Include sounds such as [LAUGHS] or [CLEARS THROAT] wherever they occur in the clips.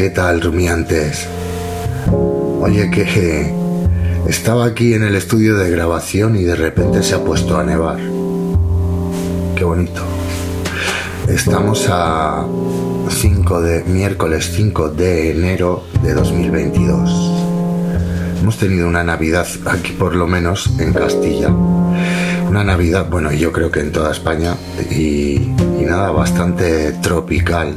¿qué tal, rumiantes? Oye, que estaba aquí en el estudio de grabación y de repente se ha puesto a nevar. Qué bonito. Estamos a 5 de miércoles 5 de enero de 2022. Hemos tenido una Navidad aquí por lo menos en Castilla. Una Navidad, bueno, yo creo que en toda España y, y nada, bastante tropical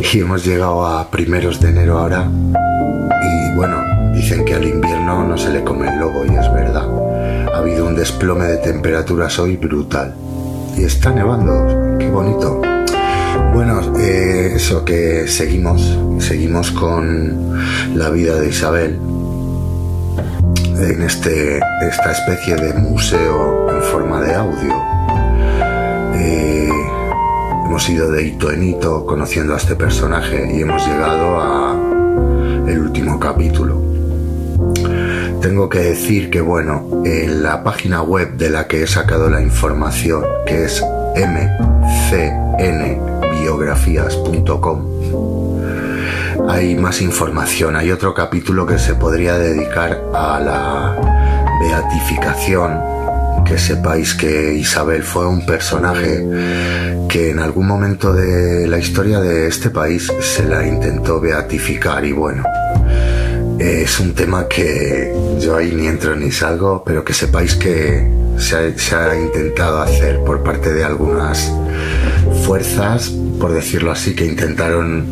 y hemos llegado a primeros de enero ahora y bueno, dicen que al invierno no se le come el lobo y es verdad. Ha habido un desplome de temperaturas hoy brutal y está nevando, qué bonito. Bueno, eh, eso que seguimos, seguimos con la vida de Isabel en este, esta especie de museo en forma de audio. Hemos ido de hito en hito conociendo a este personaje y hemos llegado a el último capítulo. Tengo que decir que bueno, en la página web de la que he sacado la información, que es mcnbiografías.com, hay más información. Hay otro capítulo que se podría dedicar a la beatificación que sepáis que Isabel fue un personaje que en algún momento de la historia de este país se la intentó beatificar y bueno, es un tema que yo ahí ni entro ni salgo, pero que sepáis que se ha, se ha intentado hacer por parte de algunas fuerzas, por decirlo así, que intentaron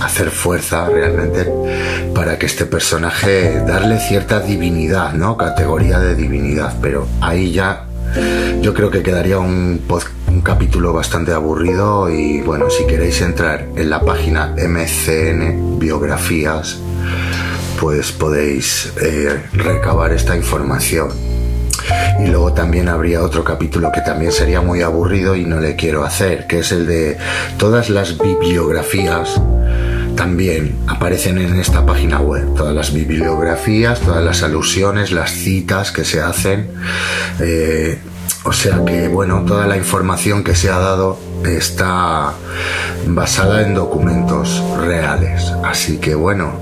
hacer fuerza realmente para que este personaje darle cierta divinidad, ¿no? Categoría de divinidad, pero ahí ya yo creo que quedaría un, capítulo bastante aburrido y bueno, si queréis entrar en la página MCN Biografías, pues podéis eh, recabar esta información. Y luego también habría otro capítulo que también sería muy aburrido y no le quiero hacer, que es el de todas las bibliografías también aparecen en esta página web todas las bibliografías, todas las alusiones, las citas que se hacen. Eh, o sea que, bueno, toda la información que se ha dado está basada en documentos reales. Así que, bueno,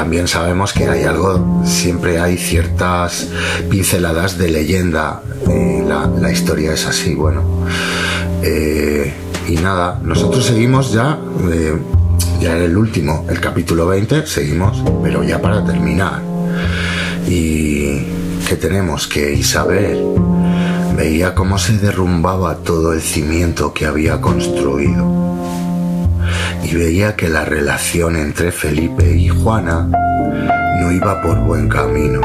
también sabemos que hay algo, siempre hay ciertas pinceladas de leyenda. la, historia es así, bueno. Eh, y nada, nosotros seguimos ya. Eh, ya era el último, el capítulo 20, seguimos, pero ya para terminar. Y que tenemos que Isabel veía cómo se derrumbaba todo el cimiento que había construido. Y veía que la relación entre Felipe y Juana no iba por buen camino.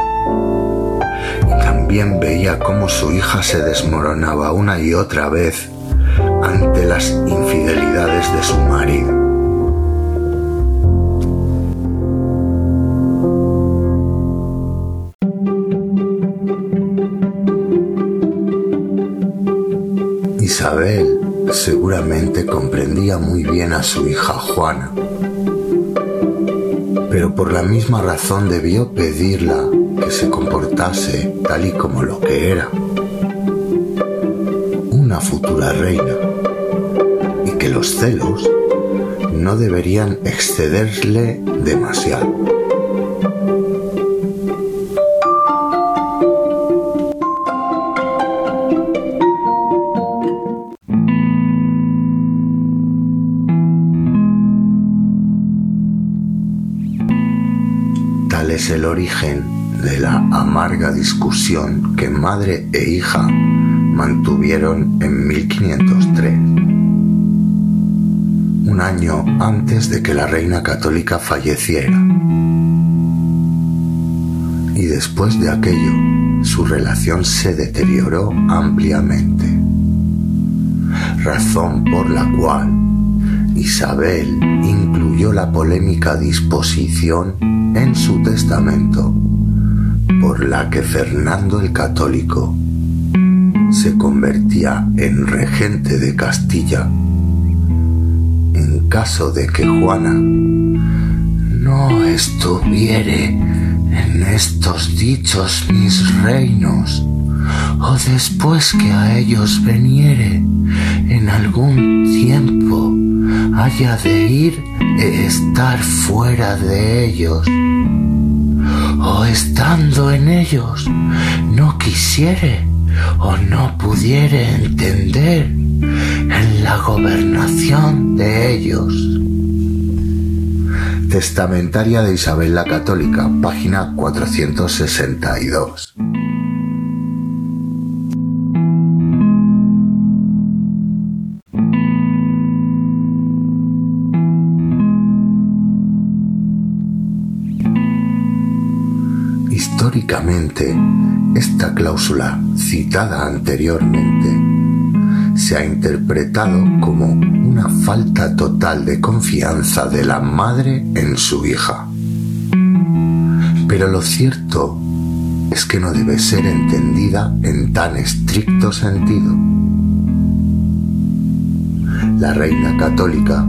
Y también veía cómo su hija se desmoronaba una y otra vez ante las infidelidades de su marido. Isabel seguramente comprendía muy bien a su hija Juana, pero por la misma razón debió pedirla que se comportase tal y como lo que era, una futura reina, y que los celos no deberían excederle demasiado. Es el origen de la amarga discusión que madre e hija mantuvieron en 1503, un año antes de que la reina católica falleciera. Y después de aquello, su relación se deterioró ampliamente, razón por la cual Isabel incluyó la polémica disposición en su testamento por la que Fernando el Católico se convertía en regente de Castilla en caso de que Juana no estuviere en estos dichos mis reinos o después que a ellos veniere en algún tiempo de ir e estar fuera de ellos, o estando en ellos no quisiere o no pudiere entender en la gobernación de ellos. Testamentaria de Isabel la Católica, página 462. Históricamente, esta cláusula citada anteriormente se ha interpretado como una falta total de confianza de la madre en su hija. Pero lo cierto es que no debe ser entendida en tan estricto sentido. La reina católica,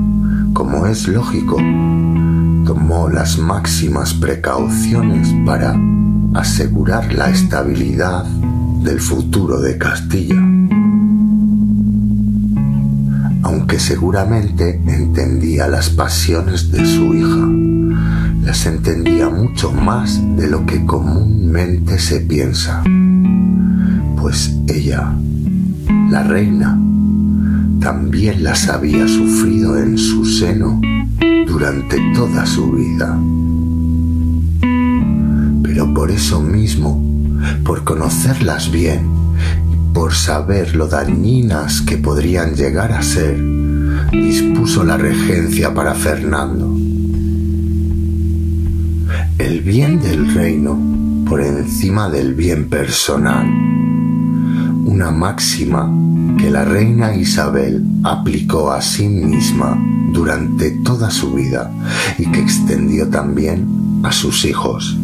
como es lógico, tomó las máximas precauciones para asegurar la estabilidad del futuro de Castilla. Aunque seguramente entendía las pasiones de su hija, las entendía mucho más de lo que comúnmente se piensa, pues ella, la reina, también las había sufrido en su seno durante toda su vida pero por eso mismo, por conocerlas bien, por saber lo dañinas que podrían llegar a ser, dispuso la regencia para Fernando. El bien del reino por encima del bien personal. Una máxima que la reina Isabel aplicó a sí misma durante toda su vida y que extendió también a sus hijos.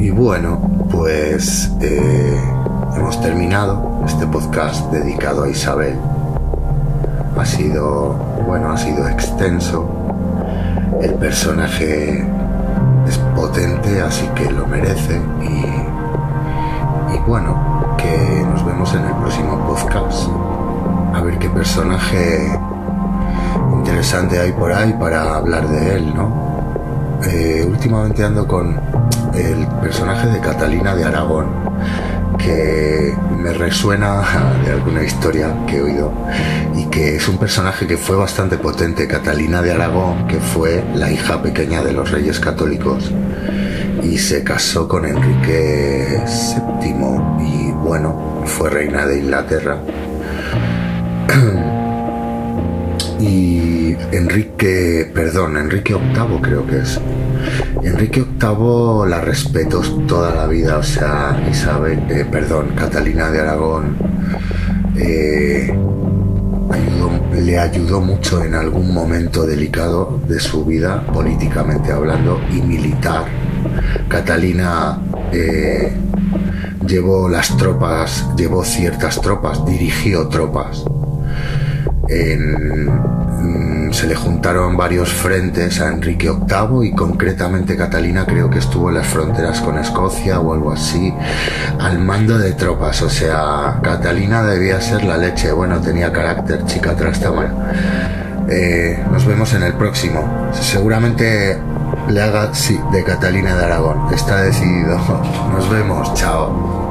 Y bueno, pues eh, hemos terminado este podcast dedicado a Isabel. Ha sido, bueno, ha sido extenso. El personaje es potente, así que lo merece. Y, bueno, que nos vemos en el próximo podcast. A ver qué personaje interesante hay por ahí para hablar de él, ¿no? Eh, últimamente ando con el personaje de Catalina de Aragón, que me resuena de alguna historia que he oído y que es un personaje que fue bastante potente, Catalina de Aragón, que fue la hija pequeña de los reyes católicos y se casó con Enrique VII y bueno, fue reina de Inglaterra. [CLEARS THROAT] y Enrique, perdón, Enrique VIII creo que es. Enrique VIII la respeto toda la vida, o sea, Isabel, eh, perdón, Catalina de Aragón eh, le ayudó mucho en algún momento delicado de su vida, políticamente hablando, y militar. Catalina eh, llevó las tropas, llevó ciertas tropas, dirigió tropas Mm, se le juntaron varios frentes a Enrique VIII y concretamente Catalina creo que estuvo en las fronteras con Escocia o algo así al mando de tropas. O sea, Catalina debía ser la leche. Bueno, tenía carácter chica trastámara. Eh, nos vemos en el próximo. Seguramente le haga sí de Catalina de Aragón. Está decidido. [LAUGHS] Nos vemos. Chao.